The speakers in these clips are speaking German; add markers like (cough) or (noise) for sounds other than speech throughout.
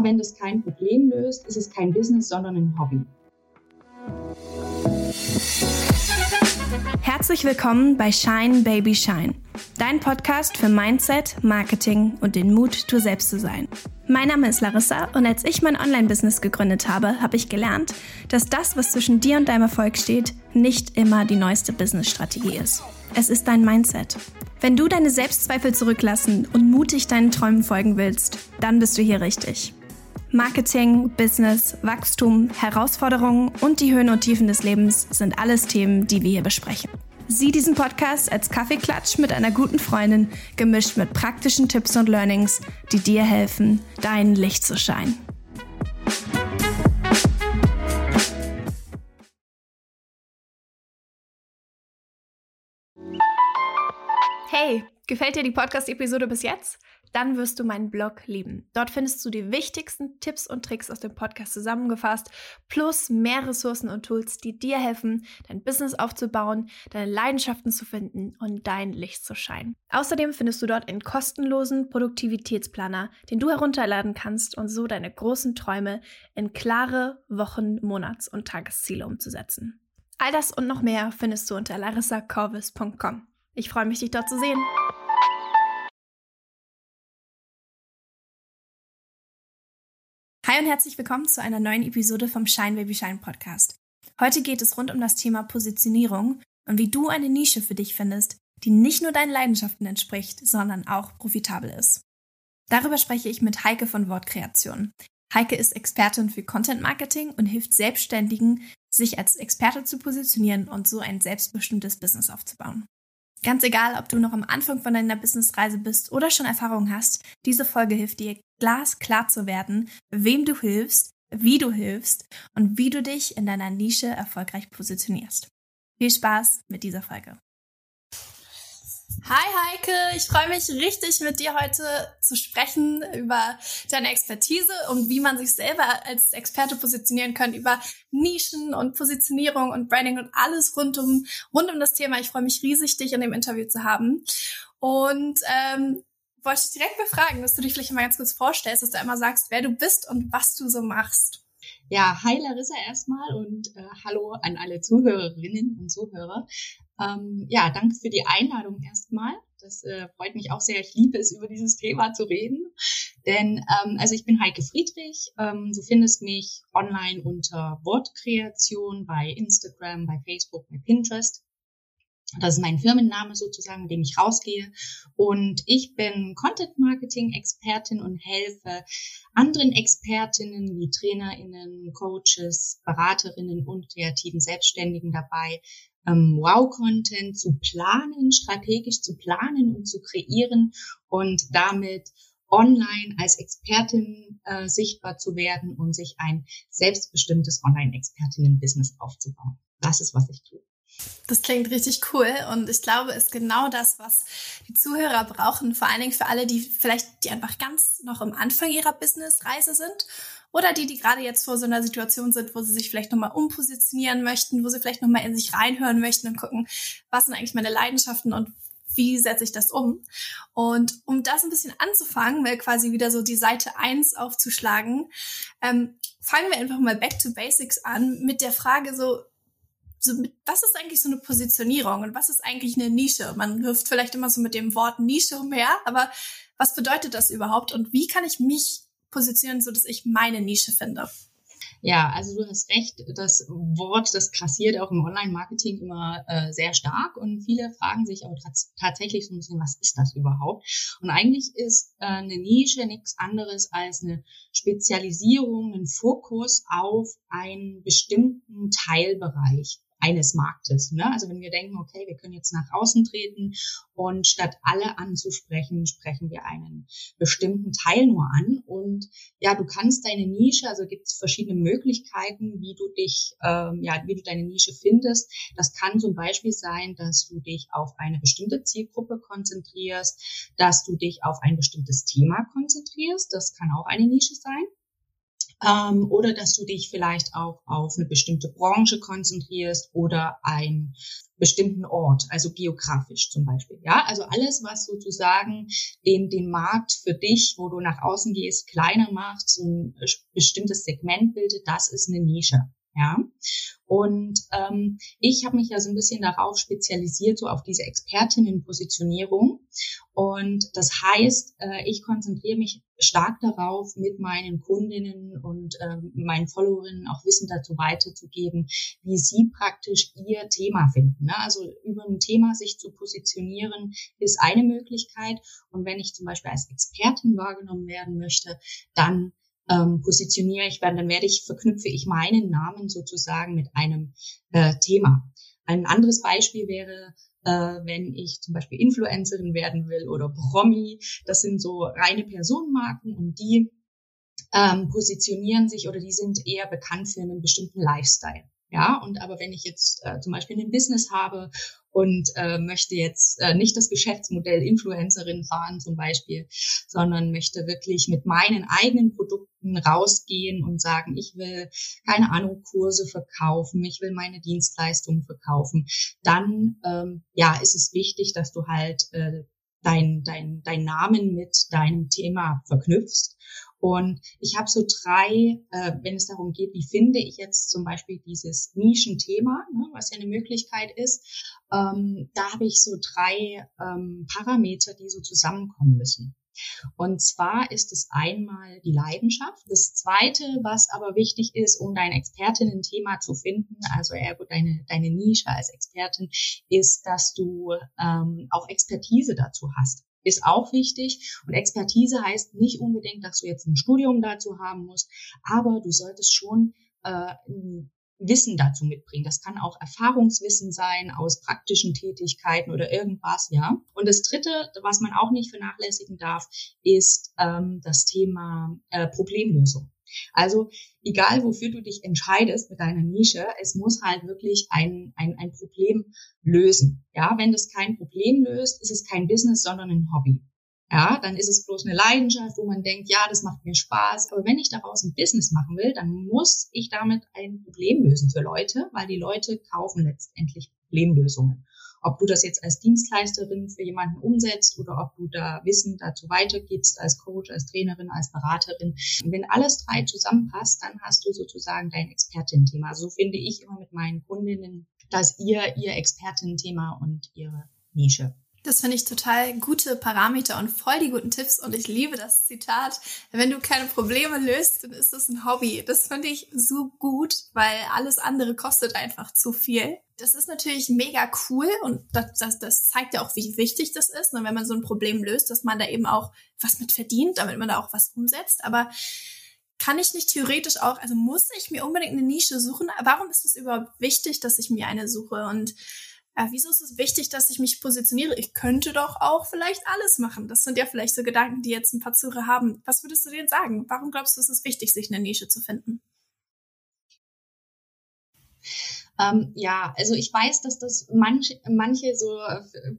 Ja, wenn das kein Problem löst, ist es kein Business, sondern ein Hobby. Herzlich willkommen bei Shine Baby Shine, dein Podcast für Mindset, Marketing und den Mut, du selbst zu sein. Mein Name ist Larissa und als ich mein Online-Business gegründet habe, habe ich gelernt, dass das, was zwischen dir und deinem Erfolg steht, nicht immer die neueste Business-Strategie ist. Es ist dein Mindset. Wenn du deine Selbstzweifel zurücklassen und mutig deinen Träumen folgen willst, dann bist du hier richtig. Marketing, Business, Wachstum, Herausforderungen und die Höhen und Tiefen des Lebens sind alles Themen, die wir hier besprechen. Sieh diesen Podcast als Kaffeeklatsch mit einer guten Freundin, gemischt mit praktischen Tipps und Learnings, die dir helfen, dein Licht zu scheinen. Hey, gefällt dir die Podcast-Episode bis jetzt? Dann wirst du meinen Blog lieben. Dort findest du die wichtigsten Tipps und Tricks aus dem Podcast zusammengefasst, plus mehr Ressourcen und Tools, die dir helfen, dein Business aufzubauen, deine Leidenschaften zu finden und dein Licht zu scheinen. Außerdem findest du dort einen kostenlosen Produktivitätsplaner, den du herunterladen kannst und so deine großen Träume in klare Wochen-, Monats- und Tagesziele umzusetzen. All das und noch mehr findest du unter larissacorvis.com. Ich freue mich, dich dort zu sehen. Hi und herzlich willkommen zu einer neuen Episode vom Shine Baby Shine Podcast. Heute geht es rund um das Thema Positionierung und wie du eine Nische für dich findest, die nicht nur deinen Leidenschaften entspricht, sondern auch profitabel ist. Darüber spreche ich mit Heike von Wortkreation. Heike ist Expertin für Content Marketing und hilft Selbstständigen, sich als Experte zu positionieren und so ein selbstbestimmtes Business aufzubauen. Ganz egal, ob du noch am Anfang von deiner Businessreise bist oder schon Erfahrung hast, diese Folge hilft dir glasklar zu werden, wem du hilfst, wie du hilfst und wie du dich in deiner Nische erfolgreich positionierst. Viel Spaß mit dieser Folge. Hi Heike, ich freue mich richtig mit dir heute zu sprechen über deine Expertise und wie man sich selber als Experte positionieren kann über Nischen und Positionierung und Branding und alles rund um rund um das Thema. Ich freue mich riesig, dich in dem Interview zu haben und ähm, wollte ich direkt befragen, dass du dich vielleicht mal ganz kurz vorstellst, dass du einmal sagst, wer du bist und was du so machst. Ja, hi Larissa erstmal und äh, hallo an alle Zuhörerinnen und Zuhörer. Ähm, ja, danke für die Einladung erstmal. Das äh, freut mich auch sehr. Ich liebe es, über dieses Thema zu reden. Denn, ähm, also ich bin Heike Friedrich. Ähm, du findest mich online unter Wortkreation bei Instagram, bei Facebook, bei Pinterest. Das ist mein Firmenname sozusagen, mit dem ich rausgehe. Und ich bin Content Marketing Expertin und helfe anderen Expertinnen wie Trainerinnen, Coaches, Beraterinnen und kreativen Selbstständigen dabei, ähm, Wow-Content zu planen, strategisch zu planen und zu kreieren und damit online als Expertin äh, sichtbar zu werden und sich ein selbstbestimmtes Online-Expertinnen-Business aufzubauen. Das ist, was ich tue. Das klingt richtig cool und ich glaube, ist genau das, was die Zuhörer brauchen. Vor allen Dingen für alle, die vielleicht, die einfach ganz noch am Anfang ihrer Businessreise sind oder die, die gerade jetzt vor so einer Situation sind, wo sie sich vielleicht nochmal umpositionieren möchten, wo sie vielleicht nochmal in sich reinhören möchten und gucken, was sind eigentlich meine Leidenschaften und wie setze ich das um? Und um das ein bisschen anzufangen, weil quasi wieder so die Seite eins aufzuschlagen, ähm, fangen wir einfach mal back to basics an mit der Frage so, so mit, was ist eigentlich so eine Positionierung und was ist eigentlich eine Nische? Man wirft vielleicht immer so mit dem Wort Nische umher, aber was bedeutet das überhaupt und wie kann ich mich positionieren, so dass ich meine Nische finde? Ja, also du hast recht, das Wort, das krassiert auch im Online-Marketing immer äh, sehr stark und viele fragen sich aber tatsächlich so ein bisschen, was ist das überhaupt? Und eigentlich ist äh, eine Nische nichts anderes als eine Spezialisierung, ein Fokus auf einen bestimmten Teilbereich eines Marktes. Ne? Also wenn wir denken, okay, wir können jetzt nach außen treten und statt alle anzusprechen, sprechen wir einen bestimmten Teil nur an. Und ja, du kannst deine Nische, also gibt es verschiedene Möglichkeiten, wie du dich, ähm, ja, wie du deine Nische findest. Das kann zum Beispiel sein, dass du dich auf eine bestimmte Zielgruppe konzentrierst, dass du dich auf ein bestimmtes Thema konzentrierst. Das kann auch eine Nische sein. Ähm, oder dass du dich vielleicht auch auf eine bestimmte Branche konzentrierst oder einen bestimmten Ort, also geografisch zum Beispiel. Ja, also alles, was sozusagen den, den Markt für dich, wo du nach außen gehst, kleiner macht, so ein bestimmtes Segment bildet, das ist eine Nische. Ja, und ähm, ich habe mich ja so ein bisschen darauf spezialisiert, so auf diese Expertinnenpositionierung. Und das heißt, äh, ich konzentriere mich stark darauf, mit meinen Kundinnen und äh, meinen Followerinnen auch Wissen dazu weiterzugeben, wie sie praktisch ihr Thema finden. Ne? Also über ein Thema sich zu positionieren, ist eine Möglichkeit. Und wenn ich zum Beispiel als Expertin wahrgenommen werden möchte, dann ähm, positioniere ich werde, dann werde ich, verknüpfe ich meinen Namen sozusagen mit einem äh, Thema. Ein anderes Beispiel wäre, äh, wenn ich zum Beispiel Influencerin werden will oder Promi. Das sind so reine Personenmarken und die ähm, positionieren sich oder die sind eher bekannt für einen bestimmten Lifestyle. Ja, und aber wenn ich jetzt äh, zum Beispiel ein Business habe und äh, möchte jetzt äh, nicht das Geschäftsmodell Influencerin fahren zum Beispiel, sondern möchte wirklich mit meinen eigenen Produkten rausgehen und sagen, ich will keine Ahnung Kurse verkaufen, ich will meine Dienstleistungen verkaufen, dann ähm, ja ist es wichtig, dass du halt äh, dein, dein, dein Namen mit deinem Thema verknüpfst und ich habe so drei, äh, wenn es darum geht, wie finde ich jetzt zum Beispiel dieses Nischenthema, ne, was ja eine Möglichkeit ist, ähm, da habe ich so drei ähm, Parameter, die so zusammenkommen müssen. Und zwar ist es einmal die Leidenschaft. Das zweite, was aber wichtig ist, um dein Expertinnen-Thema zu finden, also ergo deine, deine Nische als Expertin, ist, dass du ähm, auch Expertise dazu hast ist auch wichtig. Und Expertise heißt nicht unbedingt, dass du jetzt ein Studium dazu haben musst, aber du solltest schon äh, Wissen dazu mitbringen. Das kann auch Erfahrungswissen sein aus praktischen Tätigkeiten oder irgendwas, ja. Und das Dritte, was man auch nicht vernachlässigen darf, ist ähm, das Thema äh, Problemlösung. Also egal, wofür du dich entscheidest mit deiner Nische, es muss halt wirklich ein, ein, ein Problem lösen. Ja, wenn das kein Problem löst, ist es kein Business, sondern ein Hobby. Ja, dann ist es bloß eine Leidenschaft, wo man denkt, ja, das macht mir Spaß. Aber wenn ich daraus ein Business machen will, dann muss ich damit ein Problem lösen für Leute, weil die Leute kaufen letztendlich Problemlösungen. Ob du das jetzt als Dienstleisterin für jemanden umsetzt oder ob du da Wissen dazu weitergibst als Coach, als Trainerin, als Beraterin. Und wenn alles drei zusammenpasst, dann hast du sozusagen dein Expertin-Thema. So finde ich immer mit meinen Kundinnen, dass ihr ihr Expertin-Thema und ihre Nische das finde ich total gute Parameter und voll die guten Tipps und ich liebe das Zitat. Wenn du keine Probleme löst, dann ist das ein Hobby. Das finde ich so gut, weil alles andere kostet einfach zu viel. Das ist natürlich mega cool und das, das, das zeigt ja auch, wie wichtig das ist, und ne, wenn man so ein Problem löst, dass man da eben auch was mit verdient, damit man da auch was umsetzt. Aber kann ich nicht theoretisch auch, also muss ich mir unbedingt eine Nische suchen? Warum ist es überhaupt wichtig, dass ich mir eine suche? Und äh, wieso ist es wichtig, dass ich mich positioniere? Ich könnte doch auch vielleicht alles machen. Das sind ja vielleicht so Gedanken, die jetzt ein paar Zuhörer haben. Was würdest du denen sagen? Warum glaubst du, ist es wichtig, sich eine Nische zu finden? Ähm, ja, also ich weiß, dass das manche, manche so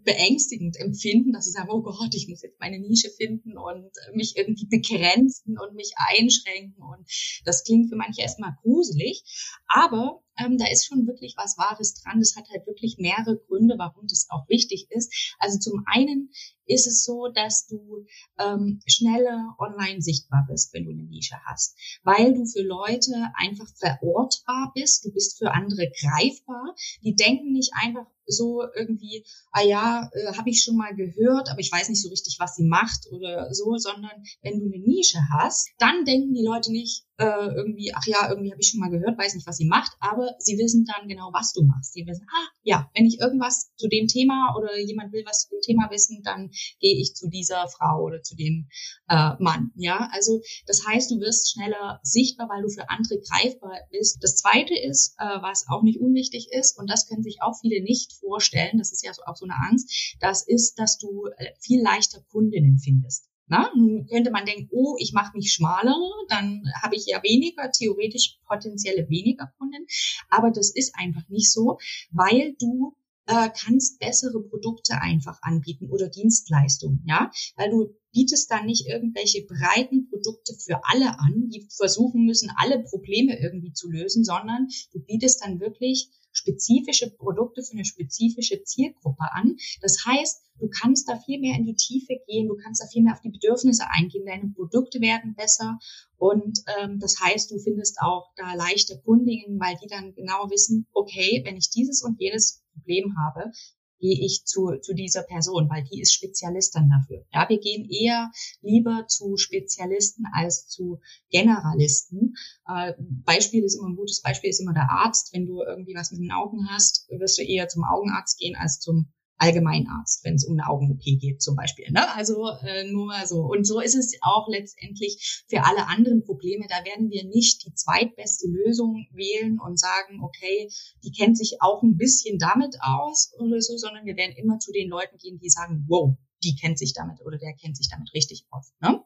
beängstigend empfinden, dass sie sagen, oh Gott, ich muss jetzt meine Nische finden und mich irgendwie begrenzen und mich einschränken. Und das klingt für manche erstmal gruselig. Aber ähm, da ist schon wirklich was Wahres dran. Das hat halt wirklich mehrere Gründe, warum das auch wichtig ist. Also zum einen ist es so, dass du ähm, schneller online sichtbar bist, wenn du eine Nische hast, weil du für Leute einfach verortbar bist. Du bist für andere greifbar. Die denken nicht einfach so irgendwie, ah ja, äh, habe ich schon mal gehört, aber ich weiß nicht so richtig, was sie macht oder so, sondern wenn du eine Nische hast, dann denken die Leute nicht äh, irgendwie, ach ja, irgendwie habe ich schon mal gehört, weiß nicht, was sie macht, aber sie wissen dann genau, was du machst. Sie wissen, ah ja, wenn ich irgendwas zu dem Thema oder jemand will was zu dem Thema wissen, dann gehe ich zu dieser Frau oder zu dem äh, Mann. Ja, also das heißt, du wirst schneller sichtbar, weil du für andere greifbar bist. Das Zweite ist, äh, was auch nicht unwichtig ist, und das können sich auch viele nicht vorstellen, das ist ja auch so eine Angst, das ist, dass du äh, viel leichter Kundinnen findest. Na, nun könnte man denken, oh, ich mache mich schmaler, dann habe ich ja weniger, theoretisch potenzielle weniger Kunden. Aber das ist einfach nicht so, weil du äh, kannst bessere Produkte einfach anbieten oder Dienstleistungen, ja, weil du bietest dann nicht irgendwelche breiten Produkte für alle an, die versuchen müssen, alle Probleme irgendwie zu lösen, sondern du bietest dann wirklich spezifische Produkte für eine spezifische Zielgruppe an. Das heißt, du kannst da viel mehr in die Tiefe gehen, du kannst da viel mehr auf die Bedürfnisse eingehen, deine Produkte werden besser und ähm, das heißt, du findest auch da leichter Kundinnen, weil die dann genau wissen, okay, wenn ich dieses und jenes Problem habe, gehe ich zu, zu dieser Person, weil die ist Spezialistin dafür. Ja, wir gehen eher lieber zu Spezialisten als zu Generalisten. Äh, Beispiel ist immer ein gutes Beispiel ist immer der Arzt. Wenn du irgendwie was mit den Augen hast, wirst du eher zum Augenarzt gehen als zum Allgemeinarzt, wenn es um eine Augen-OP geht zum Beispiel. Ne? Also äh, nur mal so. Und so ist es auch letztendlich für alle anderen Probleme. Da werden wir nicht die zweitbeste Lösung wählen und sagen, okay, die kennt sich auch ein bisschen damit aus oder so, sondern wir werden immer zu den Leuten gehen, die sagen, wow, die kennt sich damit oder der kennt sich damit richtig aus. Ne?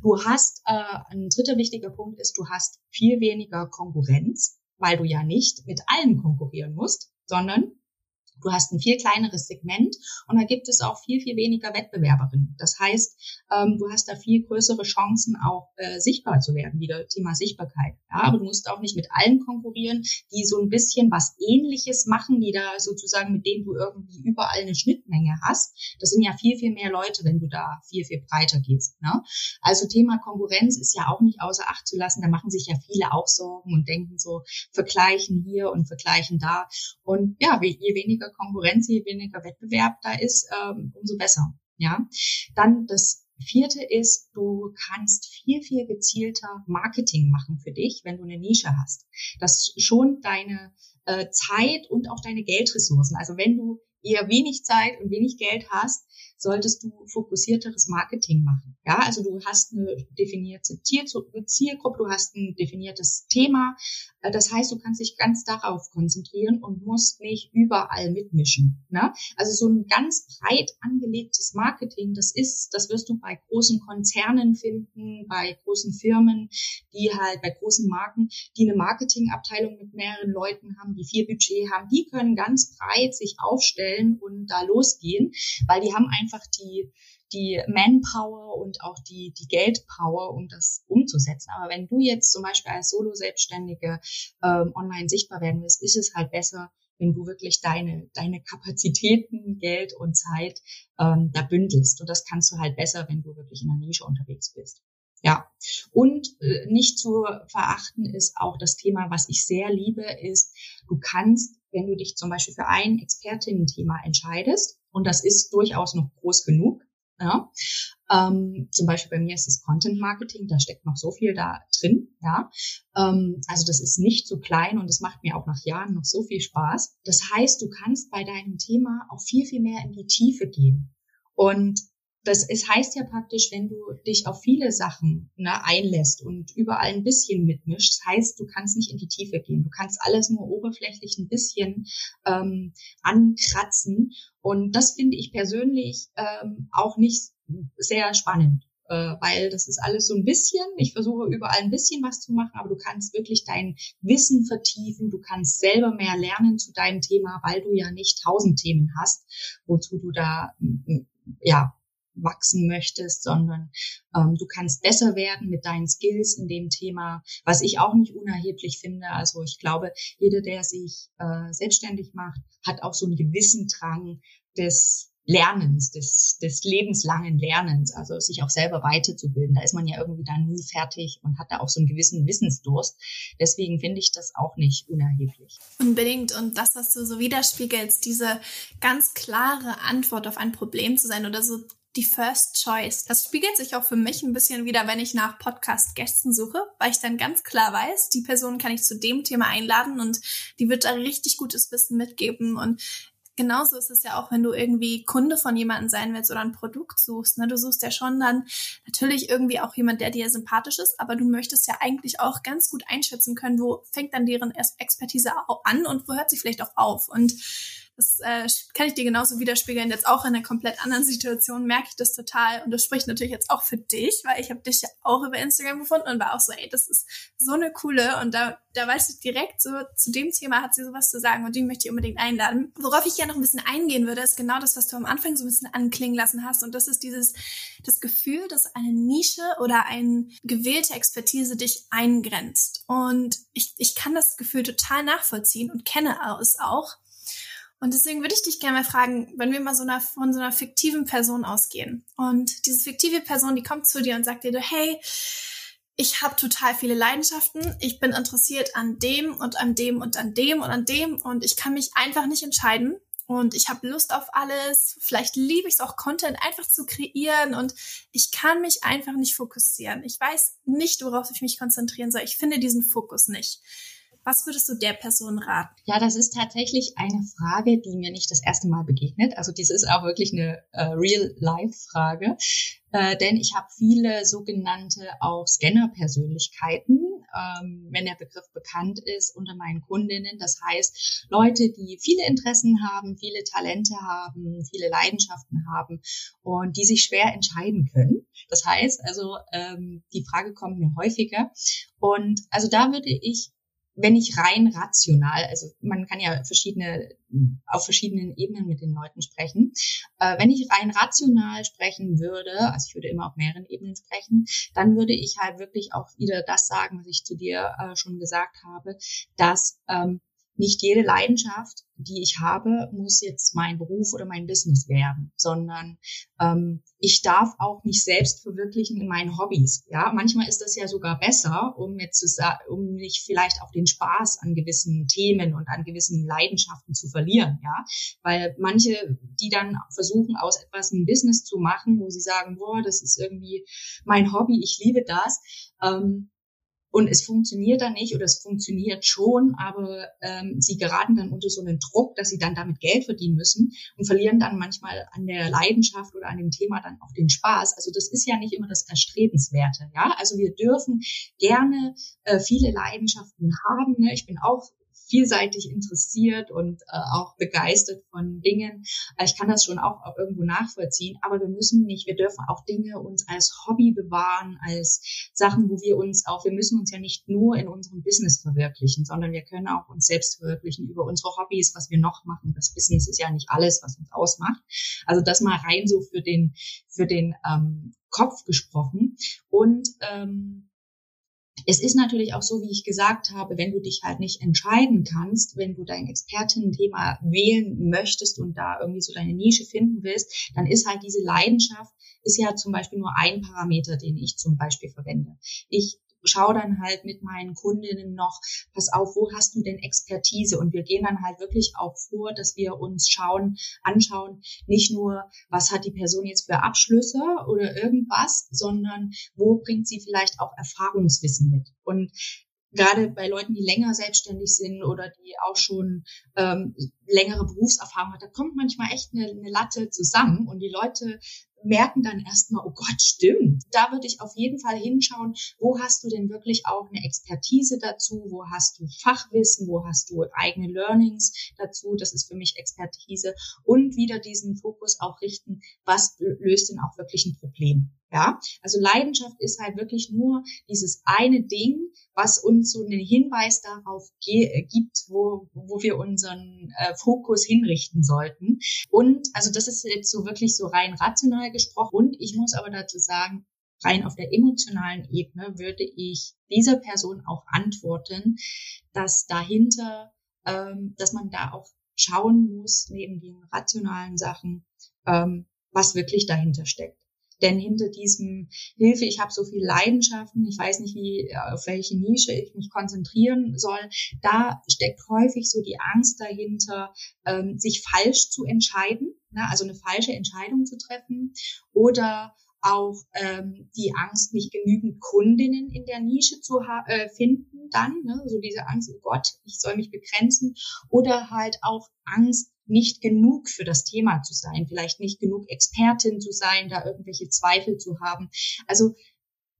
Du hast, äh, ein dritter wichtiger Punkt ist, du hast viel weniger Konkurrenz, weil du ja nicht mit allen konkurrieren musst, sondern Du hast ein viel kleineres Segment und da gibt es auch viel, viel weniger Wettbewerberinnen. Das heißt, ähm, du hast da viel größere Chancen, auch äh, sichtbar zu werden, wieder Thema Sichtbarkeit. Ja, aber du musst auch nicht mit allen konkurrieren, die so ein bisschen was Ähnliches machen, die da sozusagen, mit denen du irgendwie überall eine Schnittmenge hast. Das sind ja viel, viel mehr Leute, wenn du da viel, viel breiter gehst. Ne? Also Thema Konkurrenz ist ja auch nicht außer Acht zu lassen. Da machen sich ja viele auch Sorgen und denken so, vergleichen hier und vergleichen da. Und ja, je weniger Konkurrenz, je weniger Wettbewerb da ist, ähm, umso besser. Ja, dann das vierte ist, du kannst viel, viel gezielter Marketing machen für dich, wenn du eine Nische hast. Das schont deine äh, Zeit und auch deine Geldressourcen. Also wenn du eher wenig Zeit und wenig Geld hast, solltest du fokussierteres Marketing machen. Ja, also du hast eine definierte Zielgruppe, du hast ein definiertes Thema. Äh, das heißt, du kannst dich ganz darauf konzentrieren und musst nicht überall mitmischen. Ne? Also so ein ganz breit angelegtes Marketing, das ist, das wirst du bei großen Konzernen finden, bei großen Firmen, die halt bei großen Marken, die eine Marketingabteilung mit mehreren Leuten haben, die viel Budget haben, die können ganz breit sich aufstellen und da losgehen, weil die haben einfach einfach die, die Manpower und auch die, die Geldpower, um das umzusetzen. Aber wenn du jetzt zum Beispiel als Solo-Selbstständige ähm, online sichtbar werden willst, ist es halt besser, wenn du wirklich deine, deine Kapazitäten, Geld und Zeit ähm, da bündelst. Und das kannst du halt besser, wenn du wirklich in der Nische unterwegs bist. Ja, und äh, nicht zu verachten ist auch das Thema, was ich sehr liebe, ist, du kannst, wenn du dich zum Beispiel für ein Expertinnen-Thema entscheidest, und das ist durchaus noch groß genug. Ja. Ähm, zum Beispiel bei mir ist es Content Marketing, da steckt noch so viel da drin. Ja. Ähm, also das ist nicht so klein und es macht mir auch nach Jahren noch so viel Spaß. Das heißt, du kannst bei deinem Thema auch viel, viel mehr in die Tiefe gehen. Und das es heißt ja praktisch, wenn du dich auf viele Sachen ne, einlässt und überall ein bisschen mitmischst, heißt, du kannst nicht in die Tiefe gehen. Du kannst alles nur oberflächlich ein bisschen ähm, ankratzen. Und das finde ich persönlich ähm, auch nicht sehr spannend, äh, weil das ist alles so ein bisschen. Ich versuche überall ein bisschen was zu machen, aber du kannst wirklich dein Wissen vertiefen. Du kannst selber mehr lernen zu deinem Thema, weil du ja nicht tausend Themen hast, wozu du da ja wachsen möchtest, sondern ähm, du kannst besser werden mit deinen Skills in dem Thema, was ich auch nicht unerheblich finde. Also ich glaube, jeder, der sich äh, selbstständig macht, hat auch so einen gewissen Drang des Lernens, des, des lebenslangen Lernens, also sich auch selber weiterzubilden. Da ist man ja irgendwie dann nie fertig und hat da auch so einen gewissen Wissensdurst. Deswegen finde ich das auch nicht unerheblich. Unbedingt. Und das, was du so widerspiegelst, diese ganz klare Antwort auf ein Problem zu sein oder so die First Choice. Das spiegelt sich auch für mich ein bisschen wieder, wenn ich nach Podcast-Gästen suche, weil ich dann ganz klar weiß, die Person kann ich zu dem Thema einladen und die wird da richtig gutes Wissen mitgeben. Und genauso ist es ja auch, wenn du irgendwie Kunde von jemandem sein willst oder ein Produkt suchst. Ne? Du suchst ja schon dann natürlich irgendwie auch jemand, der dir sympathisch ist, aber du möchtest ja eigentlich auch ganz gut einschätzen können, wo fängt dann deren Expertise an und wo hört sie vielleicht auch auf. Und Das äh, kann ich dir genauso widerspiegeln. Jetzt auch in einer komplett anderen Situation merke ich das total. Und das spricht natürlich jetzt auch für dich, weil ich habe dich ja auch über Instagram gefunden und war auch so, ey, das ist so eine coole. Und da, da weiß ich direkt so, zu dem Thema hat sie sowas zu sagen und die möchte ich unbedingt einladen. Worauf ich ja noch ein bisschen eingehen würde, ist genau das, was du am Anfang so ein bisschen anklingen lassen hast. Und das ist dieses, das Gefühl, dass eine Nische oder eine gewählte Expertise dich eingrenzt. Und ich, ich kann das Gefühl total nachvollziehen und kenne es auch. Und deswegen würde ich dich gerne mal fragen, wenn wir mal so einer, von so einer fiktiven Person ausgehen und diese fiktive Person, die kommt zu dir und sagt dir, hey, ich habe total viele Leidenschaften, ich bin interessiert an dem und an dem und an dem und an dem und ich kann mich einfach nicht entscheiden und ich habe Lust auf alles. Vielleicht liebe ich es auch, Content einfach zu kreieren und ich kann mich einfach nicht fokussieren. Ich weiß nicht, worauf ich mich konzentrieren soll. Ich finde diesen Fokus nicht. Was würdest du der Person raten? Ja, das ist tatsächlich eine Frage, die mir nicht das erste Mal begegnet. Also dies ist auch wirklich eine äh, Real-Life-Frage, äh, denn ich habe viele sogenannte auch Scanner-Persönlichkeiten, ähm, wenn der Begriff bekannt ist, unter meinen Kundinnen. Das heißt, Leute, die viele Interessen haben, viele Talente haben, viele Leidenschaften haben und die sich schwer entscheiden können. Das heißt also, ähm, die Frage kommt mir häufiger. Und also da würde ich wenn ich rein rational, also man kann ja verschiedene, auf verschiedenen Ebenen mit den Leuten sprechen, äh, wenn ich rein rational sprechen würde, also ich würde immer auf mehreren Ebenen sprechen, dann würde ich halt wirklich auch wieder das sagen, was ich zu dir äh, schon gesagt habe, dass ähm, nicht jede Leidenschaft, die ich habe, muss jetzt mein Beruf oder mein Business werden, sondern ähm, ich darf auch mich selbst verwirklichen in meinen Hobbys. Ja, manchmal ist das ja sogar besser, um jetzt zu um nicht vielleicht auch den Spaß an gewissen Themen und an gewissen Leidenschaften zu verlieren. Ja, weil manche, die dann versuchen, aus etwas ein Business zu machen, wo sie sagen, boah, das ist irgendwie mein Hobby, ich liebe das. Ähm, und es funktioniert dann nicht oder es funktioniert schon, aber ähm, sie geraten dann unter so einen Druck, dass sie dann damit Geld verdienen müssen und verlieren dann manchmal an der Leidenschaft oder an dem Thema dann auch den Spaß. Also das ist ja nicht immer das Erstrebenswerte. Ja, also wir dürfen gerne äh, viele Leidenschaften haben. Ne? Ich bin auch vielseitig interessiert und äh, auch begeistert von Dingen. Äh, ich kann das schon auch, auch irgendwo nachvollziehen, aber wir müssen nicht, wir dürfen auch Dinge uns als Hobby bewahren, als Sachen, wo wir uns auch, wir müssen uns ja nicht nur in unserem Business verwirklichen, sondern wir können auch uns selbst verwirklichen über unsere Hobbys, was wir noch machen. Das Business ist ja nicht alles, was uns ausmacht. Also das mal rein so für den, für den ähm, Kopf gesprochen. Und ähm, es ist natürlich auch so, wie ich gesagt habe, wenn du dich halt nicht entscheiden kannst, wenn du dein Expertenthema wählen möchtest und da irgendwie so deine Nische finden willst, dann ist halt diese Leidenschaft, ist ja zum Beispiel nur ein Parameter, den ich zum Beispiel verwende. Ich schau dann halt mit meinen Kundinnen noch, pass auf, wo hast du denn Expertise? Und wir gehen dann halt wirklich auch vor, dass wir uns schauen, anschauen, nicht nur, was hat die Person jetzt für Abschlüsse oder irgendwas, sondern wo bringt sie vielleicht auch Erfahrungswissen mit? Und gerade bei Leuten, die länger selbstständig sind oder die auch schon ähm, längere Berufserfahrung hat, da kommt manchmal echt eine, eine Latte zusammen und die Leute merken dann erstmal, oh Gott, stimmt. Da würde ich auf jeden Fall hinschauen, wo hast du denn wirklich auch eine Expertise dazu, wo hast du Fachwissen, wo hast du eigene Learnings dazu, das ist für mich Expertise. Und wieder diesen Fokus auch richten, was löst denn auch wirklich ein Problem. Ja, also Leidenschaft ist halt wirklich nur dieses eine Ding, was uns so einen Hinweis darauf gibt, wo, wo wir unseren äh, Fokus hinrichten sollten. Und also das ist jetzt so wirklich so rein rational gesprochen. Und ich muss aber dazu sagen, rein auf der emotionalen Ebene würde ich dieser Person auch antworten, dass dahinter, ähm, dass man da auch schauen muss, neben den rationalen Sachen, ähm, was wirklich dahinter steckt. Denn hinter diesem Hilfe, ich habe so viel Leidenschaften, ich weiß nicht, wie auf welche Nische ich mich konzentrieren soll, da steckt häufig so die Angst dahinter, ähm, sich falsch zu entscheiden, ne? also eine falsche Entscheidung zu treffen oder auch ähm, die Angst, nicht genügend Kundinnen in der Nische zu äh, finden, dann, ne? so diese Angst, oh Gott, ich soll mich begrenzen, oder halt auch Angst, nicht genug für das Thema zu sein, vielleicht nicht genug Expertin zu sein, da irgendwelche Zweifel zu haben. Also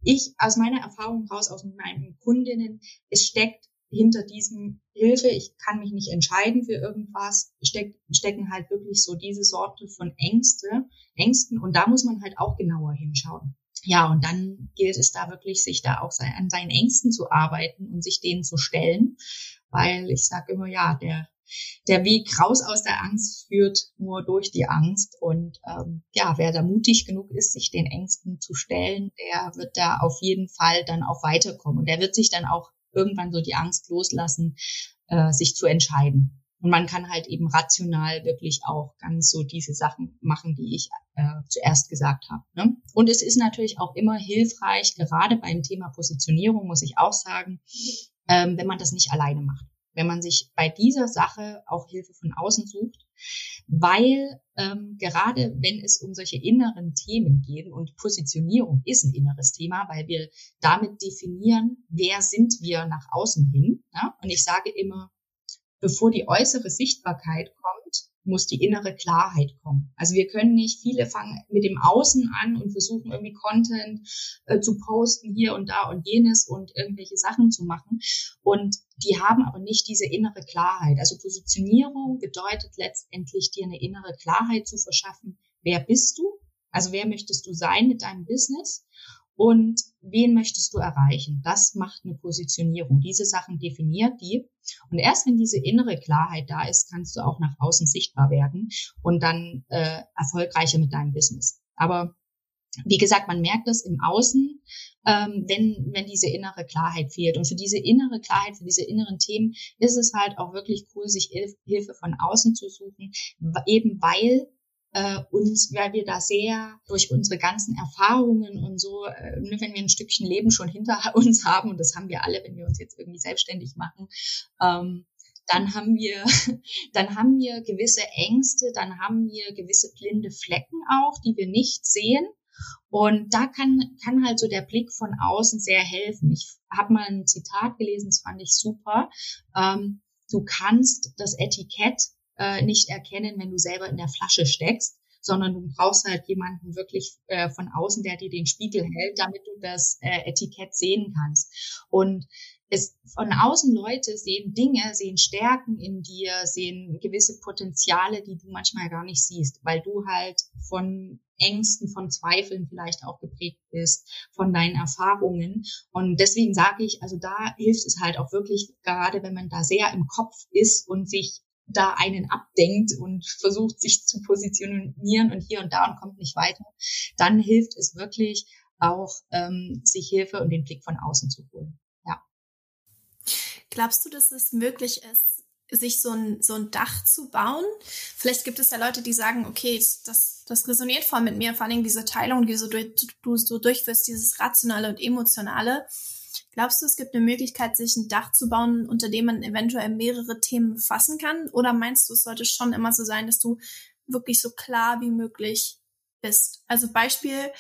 ich aus meiner Erfahrung raus, aus meinen Kundinnen, es steckt hinter diesem Hilfe, ich kann mich nicht entscheiden für irgendwas, steck, stecken halt wirklich so diese Sorte von Ängste, Ängsten und da muss man halt auch genauer hinschauen. Ja, und dann gilt es da wirklich, sich da auch an seinen Ängsten zu arbeiten und sich denen zu stellen, weil ich sage immer, ja, der der Weg raus aus der Angst führt nur durch die Angst. Und ähm, ja, wer da mutig genug ist, sich den Ängsten zu stellen, der wird da auf jeden Fall dann auch weiterkommen. Und der wird sich dann auch irgendwann so die Angst loslassen, äh, sich zu entscheiden. Und man kann halt eben rational wirklich auch ganz so diese Sachen machen, die ich äh, zuerst gesagt habe. Ne? Und es ist natürlich auch immer hilfreich, gerade beim Thema Positionierung, muss ich auch sagen, ähm, wenn man das nicht alleine macht. Wenn man sich bei dieser Sache auch Hilfe von außen sucht, weil ähm, gerade wenn es um solche inneren Themen geht und Positionierung ist ein inneres Thema, weil wir damit definieren, wer sind wir nach außen hin. Ja? Und ich sage immer, bevor die äußere Sichtbarkeit kommt, muss die innere Klarheit kommen. Also wir können nicht, viele fangen mit dem Außen an und versuchen irgendwie Content äh, zu posten hier und da und jenes und irgendwelche Sachen zu machen. Und die haben aber nicht diese innere Klarheit. Also Positionierung bedeutet letztendlich dir eine innere Klarheit zu verschaffen. Wer bist du? Also wer möchtest du sein mit deinem Business? Und wen möchtest du erreichen. Das macht eine Positionierung. Diese Sachen definiert die. Und erst wenn diese innere Klarheit da ist, kannst du auch nach außen sichtbar werden und dann äh, erfolgreicher mit deinem Business. Aber wie gesagt, man merkt das im Außen, ähm, wenn, wenn diese innere Klarheit fehlt. Und für diese innere Klarheit, für diese inneren Themen ist es halt auch wirklich cool, sich Hilfe von außen zu suchen, eben weil äh, uns, weil wir da sehr durch unsere ganzen Erfahrungen und so, äh, ne, wenn wir ein Stückchen Leben schon hinter (laughs) uns haben, und das haben wir alle, wenn wir uns jetzt irgendwie selbstständig machen, ähm, dann haben wir, (laughs) dann haben wir gewisse Ängste, dann haben wir gewisse blinde Flecken auch, die wir nicht sehen. Und da kann, kann halt so der Blick von außen sehr helfen. Ich habe mal ein Zitat gelesen, das fand ich super. Ähm, du kannst das Etikett äh, nicht erkennen, wenn du selber in der Flasche steckst, sondern du brauchst halt jemanden wirklich äh, von außen, der dir den Spiegel hält, damit du das äh, Etikett sehen kannst. Und es von außen Leute sehen Dinge, sehen Stärken in dir, sehen gewisse Potenziale, die du manchmal gar nicht siehst, weil du halt von Ängsten, von Zweifeln vielleicht auch geprägt bist, von deinen Erfahrungen. Und deswegen sage ich, also da hilft es halt auch wirklich, gerade wenn man da sehr im Kopf ist und sich da einen abdenkt und versucht, sich zu positionieren und hier und da und kommt nicht weiter, dann hilft es wirklich auch, ähm, sich Hilfe und den Blick von außen zu holen. Ja. Glaubst du, dass es möglich ist, sich so ein, so ein Dach zu bauen? Vielleicht gibt es ja Leute, die sagen, okay, das, das resoniert voll mit mir, vor allem diese Teilung, die so durch, du so durchführst, dieses Rationale und Emotionale. Glaubst du, es gibt eine Möglichkeit, sich ein Dach zu bauen, unter dem man eventuell mehrere Themen fassen kann? Oder meinst du, es sollte schon immer so sein, dass du wirklich so klar wie möglich bist? Also Beispiel,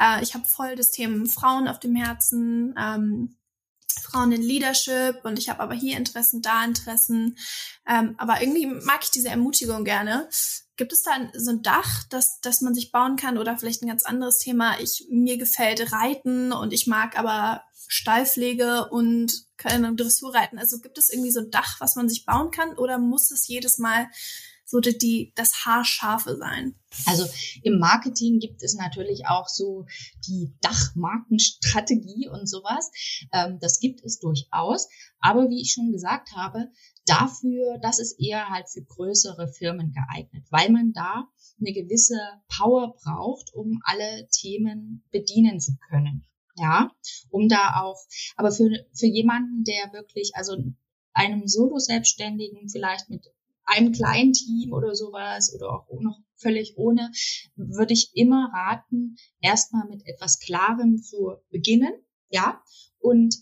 äh, ich habe voll das Thema Frauen auf dem Herzen, ähm, Frauen in Leadership und ich habe aber hier Interessen, da Interessen. Ähm, aber irgendwie mag ich diese Ermutigung gerne. Gibt es da so ein Dach, das, das man sich bauen kann oder vielleicht ein ganz anderes Thema? Ich, mir gefällt Reiten und ich mag aber Stallpflege und keine Dressurreiten. Also gibt es irgendwie so ein Dach, was man sich bauen kann oder muss es jedes Mal so die, das Haarscharfe sein? Also im Marketing gibt es natürlich auch so die Dachmarkenstrategie und sowas. Ähm, das gibt es durchaus. Aber wie ich schon gesagt habe, dafür, das ist eher halt für größere Firmen geeignet, weil man da eine gewisse Power braucht, um alle Themen bedienen zu können. Ja, um da auch, aber für, für jemanden, der wirklich, also einem Solo-Selbstständigen vielleicht mit einem kleinen Team oder sowas oder auch noch völlig ohne, würde ich immer raten, erstmal mit etwas Klarem zu beginnen, ja, und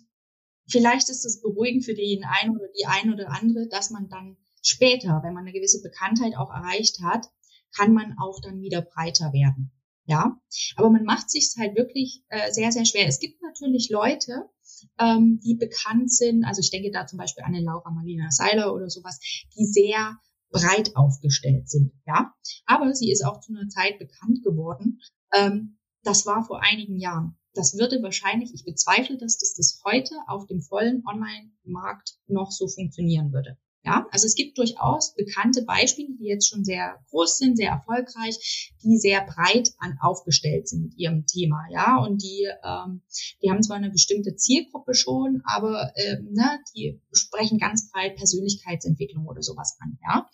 vielleicht ist es beruhigend für den einen oder die eine oder andere, dass man dann später, wenn man eine gewisse Bekanntheit auch erreicht hat, kann man auch dann wieder breiter werden. Ja, aber man macht sich halt wirklich äh, sehr, sehr schwer. Es gibt natürlich Leute, ähm, die bekannt sind, also ich denke da zum Beispiel an eine Laura Marlina Seiler oder sowas, die sehr breit aufgestellt sind, ja. Aber sie ist auch zu einer Zeit bekannt geworden. Ähm, das war vor einigen Jahren. das würde wahrscheinlich, ich bezweifle, dass das, das heute auf dem vollen Online-Markt noch so funktionieren würde. Ja, also es gibt durchaus bekannte Beispiele, die jetzt schon sehr groß sind, sehr erfolgreich, die sehr breit an aufgestellt sind mit ihrem Thema, ja, und die, ähm, die haben zwar eine bestimmte Zielgruppe schon, aber ähm, ne, die sprechen ganz breit Persönlichkeitsentwicklung oder sowas an, ja.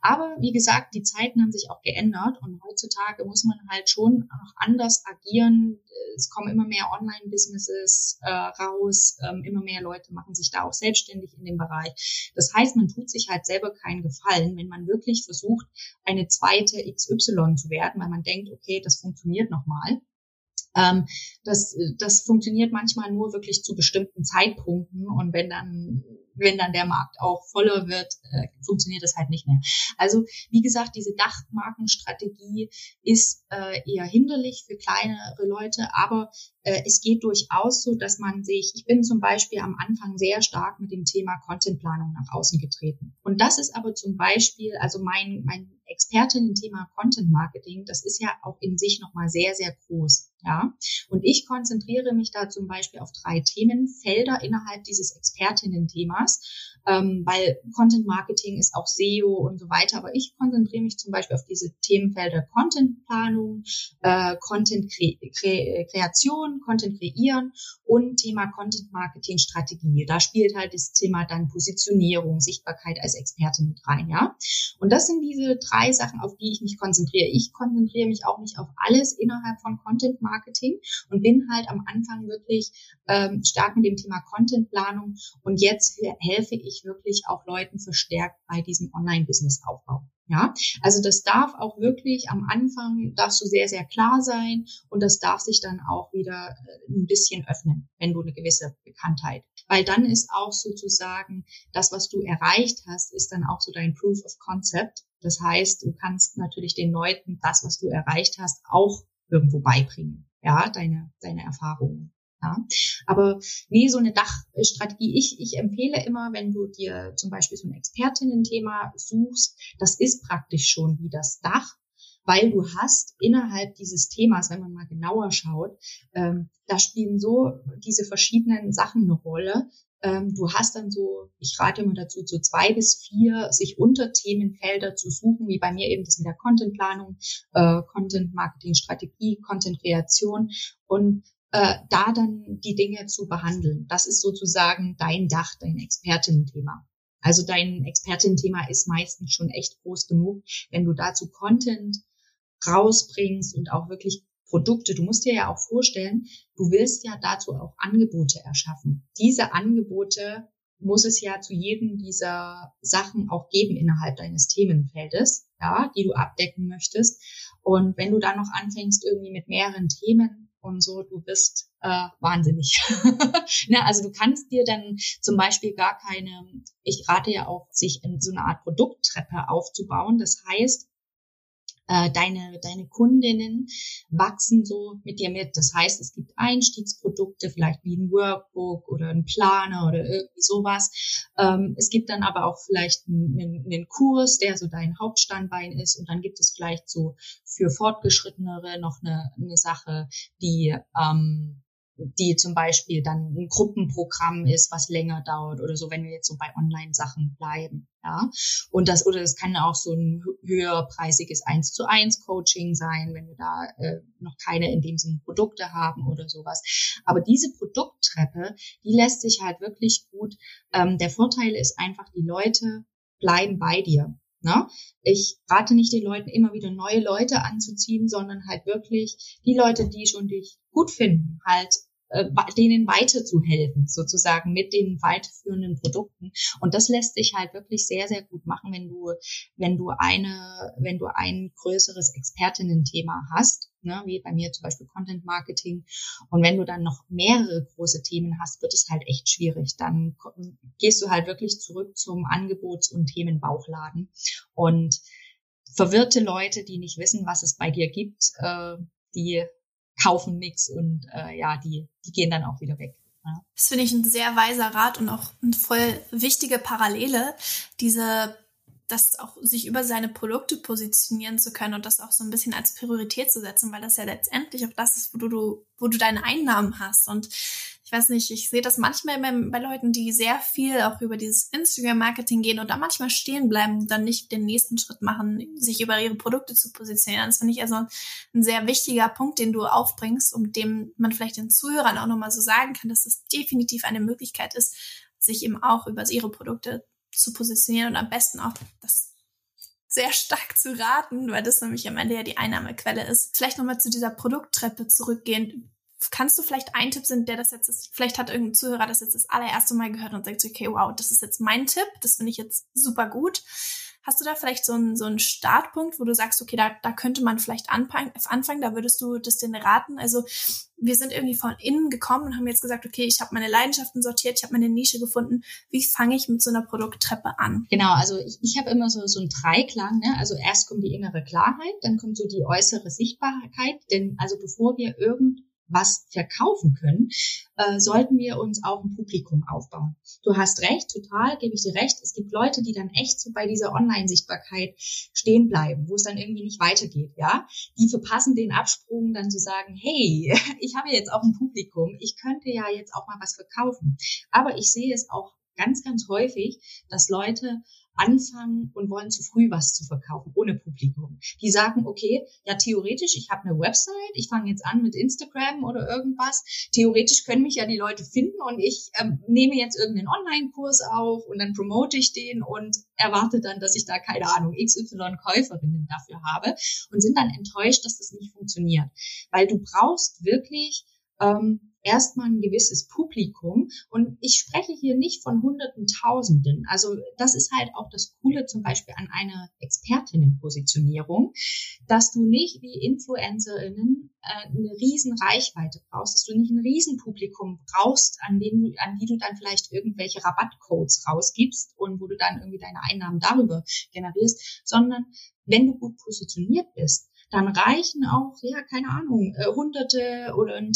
Aber wie gesagt, die Zeiten haben sich auch geändert und heutzutage muss man halt schon noch anders agieren. Es kommen immer mehr Online-Businesses äh, raus, ähm, immer mehr Leute machen sich da auch selbstständig in dem Bereich. Das heißt, man tut sich halt selber keinen Gefallen, wenn man wirklich versucht, eine zweite XY zu werden, weil man denkt, okay, das funktioniert nochmal. Ähm, das, das funktioniert manchmal nur wirklich zu bestimmten Zeitpunkten und wenn dann wenn dann der Markt auch voller wird, äh, funktioniert das halt nicht mehr. Also wie gesagt, diese Dachmarkenstrategie ist äh, eher hinderlich für kleinere Leute, aber äh, es geht durchaus so, dass man sich, ich bin zum Beispiel am Anfang sehr stark mit dem Thema Contentplanung nach außen getreten. Und das ist aber zum Beispiel, also mein, mein Expertin-Thema Content Marketing, das ist ja auch in sich nochmal sehr, sehr groß. Ja, und ich konzentriere mich da zum Beispiel auf drei Themenfelder innerhalb dieses Expertinnen-Themas, ähm, weil Content Marketing ist auch SEO und so weiter. Aber ich konzentriere mich zum Beispiel auf diese Themenfelder Content Planung, äh, Content Kre Kre Kreation, Content kreieren und Thema Content Marketing Strategie. Da spielt halt das Thema dann Positionierung, Sichtbarkeit als Expertin mit rein. Ja, und das sind diese drei Sachen, auf die ich mich konzentriere. Ich konzentriere mich auch nicht auf alles innerhalb von Content Marketing und bin halt am Anfang wirklich ähm, stark mit dem Thema Contentplanung und jetzt helfe ich wirklich auch Leuten verstärkt bei diesem Online-Business-Aufbau. Ja, also das darf auch wirklich am Anfang darfst du sehr, sehr klar sein und das darf sich dann auch wieder äh, ein bisschen öffnen, wenn du eine gewisse Bekanntheit. Weil dann ist auch sozusagen das, was du erreicht hast, ist dann auch so dein Proof of Concept. Das heißt, du kannst natürlich den Leuten das, was du erreicht hast, auch irgendwo beibringen. Ja, deine, deine Erfahrungen. Ja, aber nee, so eine Dachstrategie. Ich, ich empfehle immer, wenn du dir zum Beispiel so ein Expertinnen-Thema suchst, das ist praktisch schon wie das Dach, weil du hast innerhalb dieses Themas, wenn man mal genauer schaut, ähm, da spielen so diese verschiedenen Sachen eine Rolle, ähm, du hast dann so, ich rate immer dazu, so zwei bis vier sich Unterthemenfelder zu suchen, wie bei mir eben das mit der Contentplanung, äh, Content Marketing Strategie, Content Kreation und äh, da dann die Dinge zu behandeln. Das ist sozusagen dein Dach, dein Expertenthema. Also dein Expertenthema ist meistens schon echt groß genug, wenn du dazu Content rausbringst und auch wirklich Produkte. Du musst dir ja auch vorstellen, du willst ja dazu auch Angebote erschaffen. Diese Angebote muss es ja zu jedem dieser Sachen auch geben innerhalb deines Themenfeldes, ja, die du abdecken möchtest. Und wenn du dann noch anfängst irgendwie mit mehreren Themen und so, du bist äh, wahnsinnig. (laughs) ne, also du kannst dir dann zum Beispiel gar keine, ich rate ja auch, sich in so eine Art Produkttreppe aufzubauen. Das heißt, äh, deine, deine Kundinnen wachsen so mit dir mit. Das heißt, es gibt Einstiegsprodukte, vielleicht wie ein Workbook oder ein Planer oder irgendwie sowas. Ähm, es gibt dann aber auch vielleicht einen, einen Kurs, der so dein Hauptstandbein ist. Und dann gibt es vielleicht so für Fortgeschrittenere noch eine, eine Sache, die ähm, die zum Beispiel dann ein Gruppenprogramm ist, was länger dauert oder so, wenn wir jetzt so bei Online-Sachen bleiben, ja. Und das, oder das kann auch so ein höherpreisiges eins zu eins Coaching sein, wenn wir da äh, noch keine in dem Sinne Produkte haben oder sowas. Aber diese Produkttreppe, die lässt sich halt wirklich gut. Ähm, der Vorteil ist einfach, die Leute bleiben bei dir. Ne? Ich rate nicht den Leuten immer wieder neue Leute anzuziehen, sondern halt wirklich die Leute, die schon dich gut finden, halt äh, denen weiterzuhelfen, sozusagen mit den weiterführenden Produkten. Und das lässt sich halt wirklich sehr, sehr gut machen, wenn du, wenn du eine, wenn du ein größeres Expertinnen-Thema hast, ne, wie bei mir zum Beispiel Content Marketing. Und wenn du dann noch mehrere große Themen hast, wird es halt echt schwierig. Dann gehst du halt wirklich zurück zum Angebots- und Themenbauchladen. Und verwirrte Leute, die nicht wissen, was es bei dir gibt, äh, die kaufen nichts und äh, ja, die, die gehen dann auch wieder weg. Ja. Das finde ich ein sehr weiser Rat und auch eine voll wichtige Parallele. Diese das auch sich über seine Produkte positionieren zu können und das auch so ein bisschen als Priorität zu setzen, weil das ja letztendlich auch das ist, wo du, wo du deine Einnahmen hast. Und ich weiß nicht, ich sehe das manchmal bei, Leuten, die sehr viel auch über dieses Instagram-Marketing gehen und da manchmal stehen bleiben und dann nicht den nächsten Schritt machen, sich über ihre Produkte zu positionieren. Das finde ich also ein sehr wichtiger Punkt, den du aufbringst, um dem man vielleicht den Zuhörern auch nochmal so sagen kann, dass das definitiv eine Möglichkeit ist, sich eben auch über ihre Produkte zu positionieren und am besten auch das sehr stark zu raten, weil das nämlich am Ende ja die Einnahmequelle ist. Vielleicht nochmal zu dieser Produkttreppe zurückgehend. Kannst du vielleicht ein Tipp sind, der das jetzt ist, vielleicht hat irgendein Zuhörer das jetzt das allererste Mal gehört und sagt, okay, wow, das ist jetzt mein Tipp, das finde ich jetzt super gut. Hast du da vielleicht so einen, so einen Startpunkt, wo du sagst, okay, da, da könnte man vielleicht anfangen, anfangen, da würdest du das denn raten? Also wir sind irgendwie von innen gekommen und haben jetzt gesagt, okay, ich habe meine Leidenschaften sortiert, ich habe meine Nische gefunden. Wie fange ich mit so einer Produkttreppe an? Genau, also ich, ich habe immer so, so einen Dreiklang. Ne? Also erst kommt die innere Klarheit, dann kommt so die äußere Sichtbarkeit. Denn also bevor wir irgend was verkaufen können, äh, sollten wir uns auch ein Publikum aufbauen. Du hast recht, total, gebe ich dir recht. Es gibt Leute, die dann echt so bei dieser Online-Sichtbarkeit stehen bleiben, wo es dann irgendwie nicht weitergeht, ja. Die verpassen den Absprung dann zu sagen, hey, (laughs) ich habe jetzt auch ein Publikum, ich könnte ja jetzt auch mal was verkaufen. Aber ich sehe es auch ganz, ganz häufig, dass Leute anfangen und wollen zu früh was zu verkaufen, ohne Publikum. Die sagen, okay, ja, theoretisch, ich habe eine Website, ich fange jetzt an mit Instagram oder irgendwas. Theoretisch können mich ja die Leute finden und ich ähm, nehme jetzt irgendeinen Online-Kurs auf und dann promote ich den und erwarte dann, dass ich da, keine Ahnung, XY Käuferinnen dafür habe und sind dann enttäuscht, dass das nicht funktioniert. Weil du brauchst wirklich ähm, erstmal ein gewisses Publikum. Und ich spreche hier nicht von Hunderten, Tausenden. Also das ist halt auch das Coole zum Beispiel an einer Expertinnenpositionierung, dass du nicht wie InfluencerInnen äh, eine riesen Reichweite brauchst, dass du nicht ein Riesenpublikum brauchst, an du, an die du dann vielleicht irgendwelche Rabattcodes rausgibst und wo du dann irgendwie deine Einnahmen darüber generierst, sondern wenn du gut positioniert bist, dann reichen auch, ja, keine Ahnung, äh, hunderte oder ein,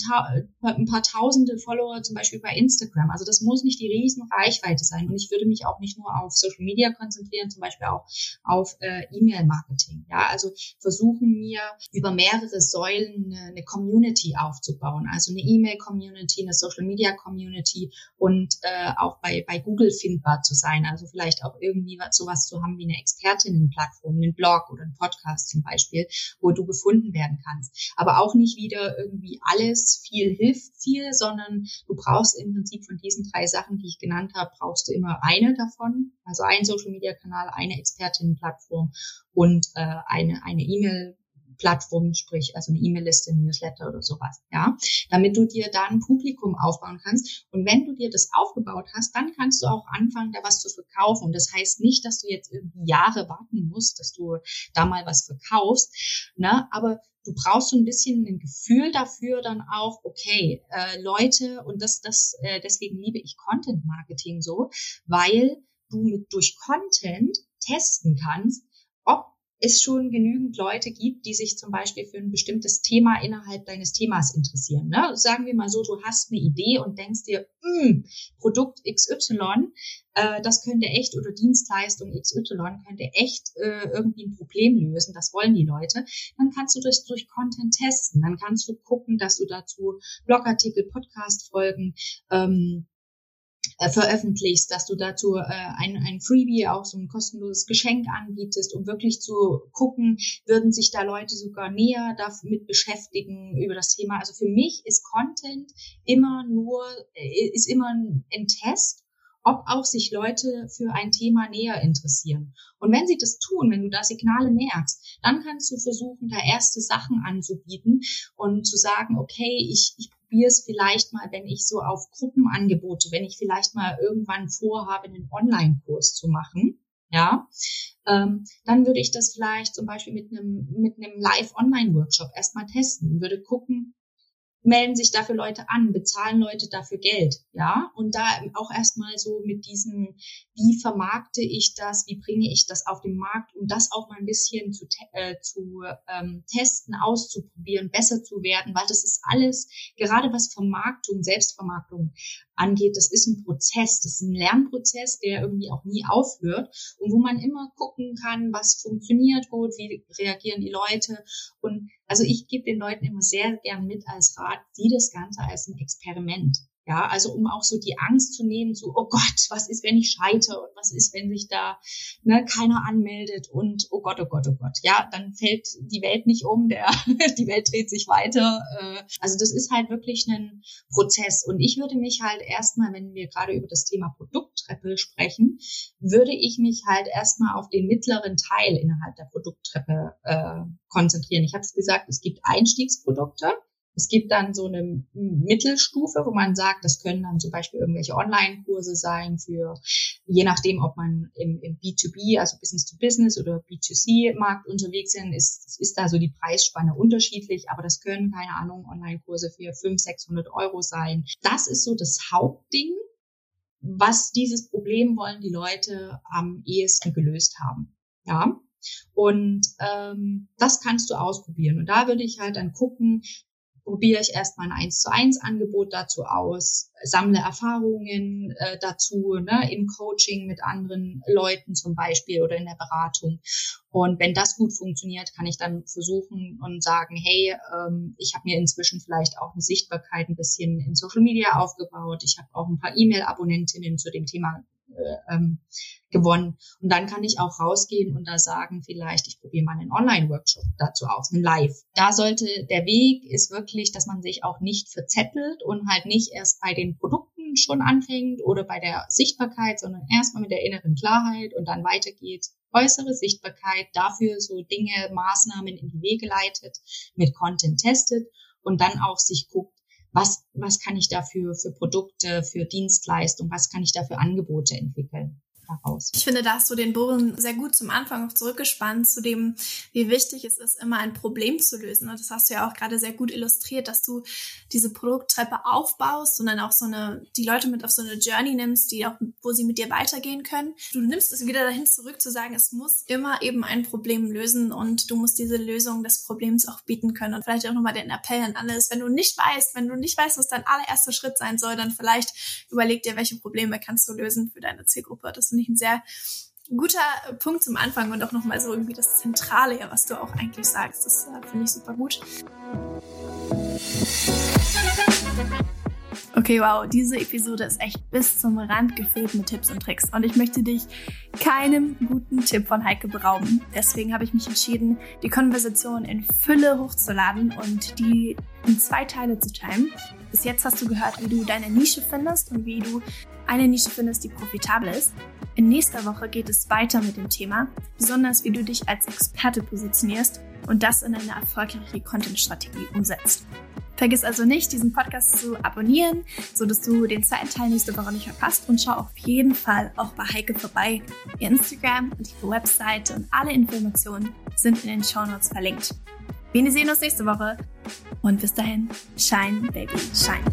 ein, paar tausende Follower zum Beispiel bei Instagram. Also das muss nicht die riesen Reichweite sein. Und ich würde mich auch nicht nur auf Social Media konzentrieren, zum Beispiel auch auf äh, E-Mail-Marketing. Ja, also versuchen mir über mehrere Säulen eine, eine Community aufzubauen. Also eine E-Mail-Community, eine Social Media-Community und äh, auch bei, bei Google findbar zu sein. Also vielleicht auch irgendwie was, sowas zu haben wie eine Expertinnenplattform, einen Blog oder einen Podcast zum Beispiel wo du gefunden werden kannst. Aber auch nicht wieder irgendwie alles, viel hilft viel, sondern du brauchst im Prinzip von diesen drei Sachen, die ich genannt habe, brauchst du immer eine davon. Also ein Social Media Kanal, eine Expertinnenplattform und äh, eine eine E-Mail Plattform, sprich also eine E-Mail-Liste, Newsletter oder sowas, ja, damit du dir da ein Publikum aufbauen kannst. Und wenn du dir das aufgebaut hast, dann kannst du auch anfangen, da was zu verkaufen. Und das heißt nicht, dass du jetzt irgendwie Jahre warten musst, dass du da mal was verkaufst, ne, aber du brauchst so ein bisschen ein Gefühl dafür dann auch, okay, äh, Leute, und das, das, äh, deswegen liebe ich Content Marketing so, weil du mit durch Content testen kannst, ob es schon genügend Leute gibt, die sich zum Beispiel für ein bestimmtes Thema innerhalb deines Themas interessieren. Ne? Sagen wir mal so, du hast eine Idee und denkst dir, hm, Produkt XY, äh, das könnte echt oder Dienstleistung XY könnte echt äh, irgendwie ein Problem lösen. Das wollen die Leute. Dann kannst du das durch Content testen. Dann kannst du gucken, dass du dazu Blogartikel, Podcast-Folgen ähm, äh, veröffentlichst, dass du dazu äh, ein, ein Freebie, auch so ein kostenloses Geschenk anbietest, um wirklich zu gucken, würden sich da Leute sogar näher damit beschäftigen über das Thema. Also für mich ist Content immer nur, äh, ist immer ein, ein Test, ob auch sich Leute für ein Thema näher interessieren. Und wenn sie das tun, wenn du da Signale merkst, dann kannst du versuchen, da erste Sachen anzubieten und zu sagen, okay, ich, ich probiere es vielleicht mal, wenn ich so auf Gruppenangebote, wenn ich vielleicht mal irgendwann vorhabe, einen Online-Kurs zu machen, ja, ähm, dann würde ich das vielleicht zum Beispiel mit einem, mit einem Live-Online-Workshop erstmal testen und würde gucken, melden sich dafür Leute an, bezahlen Leute dafür Geld, ja, und da auch erstmal so mit diesem, wie vermarkte ich das, wie bringe ich das auf den Markt, um das auch mal ein bisschen zu, äh, zu ähm, testen, auszuprobieren, besser zu werden, weil das ist alles, gerade was Vermarktung, Selbstvermarktung angeht, das ist ein Prozess, das ist ein Lernprozess, der irgendwie auch nie aufhört und wo man immer gucken kann, was funktioniert gut, wie reagieren die Leute. Und also ich gebe den Leuten immer sehr gern mit als Rat, sieh das Ganze als ein Experiment. Ja, also um auch so die Angst zu nehmen, so, oh Gott, was ist, wenn ich scheite und was ist, wenn sich da ne, keiner anmeldet und oh Gott, oh Gott, oh Gott. Ja, dann fällt die Welt nicht um, der, (laughs) die Welt dreht sich weiter. Äh, also das ist halt wirklich ein Prozess. Und ich würde mich halt erstmal, wenn wir gerade über das Thema Produkttreppe sprechen, würde ich mich halt erstmal auf den mittleren Teil innerhalb der Produkttreppe äh, konzentrieren. Ich habe es gesagt, es gibt Einstiegsprodukte. Es gibt dann so eine Mittelstufe, wo man sagt, das können dann zum Beispiel irgendwelche Online-Kurse sein für, je nachdem, ob man im, im B2B, also Business to Business oder B2C-Markt unterwegs sind, ist, ist da so die Preisspanne unterschiedlich, aber das können, keine Ahnung, Online-Kurse für 500, 600 Euro sein. Das ist so das Hauptding, was dieses Problem wollen die Leute am ehesten gelöst haben. Ja, und ähm, das kannst du ausprobieren. Und da würde ich halt dann gucken, probiere ich erstmal ein 1 zu 1 Angebot dazu aus, sammle Erfahrungen äh, dazu, ne, im Coaching mit anderen Leuten zum Beispiel oder in der Beratung. Und wenn das gut funktioniert, kann ich dann versuchen und sagen, hey, ähm, ich habe mir inzwischen vielleicht auch eine Sichtbarkeit ein bisschen in Social Media aufgebaut. Ich habe auch ein paar E-Mail-Abonnentinnen zu dem Thema ähm, gewonnen. Und dann kann ich auch rausgehen und da sagen, vielleicht, ich probiere mal einen Online-Workshop dazu aus, einen Live. Da sollte der Weg ist wirklich, dass man sich auch nicht verzettelt und halt nicht erst bei den Produkten schon anfängt oder bei der Sichtbarkeit, sondern erstmal mit der inneren Klarheit und dann weitergeht. Äußere Sichtbarkeit, dafür so Dinge, Maßnahmen in die Wege leitet, mit Content testet und dann auch sich guckt, was, was kann ich dafür für Produkte, für Dienstleistungen, was kann ich da für Angebote entwickeln heraus. Ich finde, da hast du den Bogen sehr gut zum Anfang auch zurückgespannt, zu dem, wie wichtig es ist, immer ein Problem zu lösen. Und das hast du ja auch gerade sehr gut illustriert, dass du diese Produkttreppe aufbaust und dann auch so eine, die Leute mit auf so eine Journey nimmst, die auch, wo sie mit dir weitergehen können. Du nimmst es wieder dahin zurück zu sagen, es muss immer eben ein Problem lösen und du musst diese Lösung des Problems auch bieten können. Und vielleicht auch nochmal den Appell an alles, wenn du nicht weißt, wenn du nicht weißt, was dein allererster Schritt sein soll, dann vielleicht überleg dir, welche Probleme kannst du lösen für deine Zielgruppe. Das finde ich ein sehr guter Punkt zum Anfang und auch nochmal so irgendwie das Zentrale, was du auch eigentlich sagst. Das äh, finde ich super gut. Okay, wow, diese Episode ist echt bis zum Rand gefüllt mit Tipps und Tricks und ich möchte dich keinem guten Tipp von Heike berauben. Deswegen habe ich mich entschieden, die Konversation in Fülle hochzuladen und die in zwei Teile zu teilen. Bis jetzt hast du gehört, wie du deine Nische findest und wie du eine Nische findest, die profitabel ist. In nächster Woche geht es weiter mit dem Thema, besonders wie du dich als Experte positionierst und das in eine erfolgreiche Content-Strategie umsetzt. Vergiss also nicht, diesen Podcast zu abonnieren, sodass du den zweiten Teil nächste Woche nicht verpasst und schau auf jeden Fall auch bei Heike vorbei. Ihr Instagram und ihre Webseite und alle Informationen sind in den Show Notes verlinkt. Wir sehen uns nächste Woche und bis dahin, shine, baby, shine.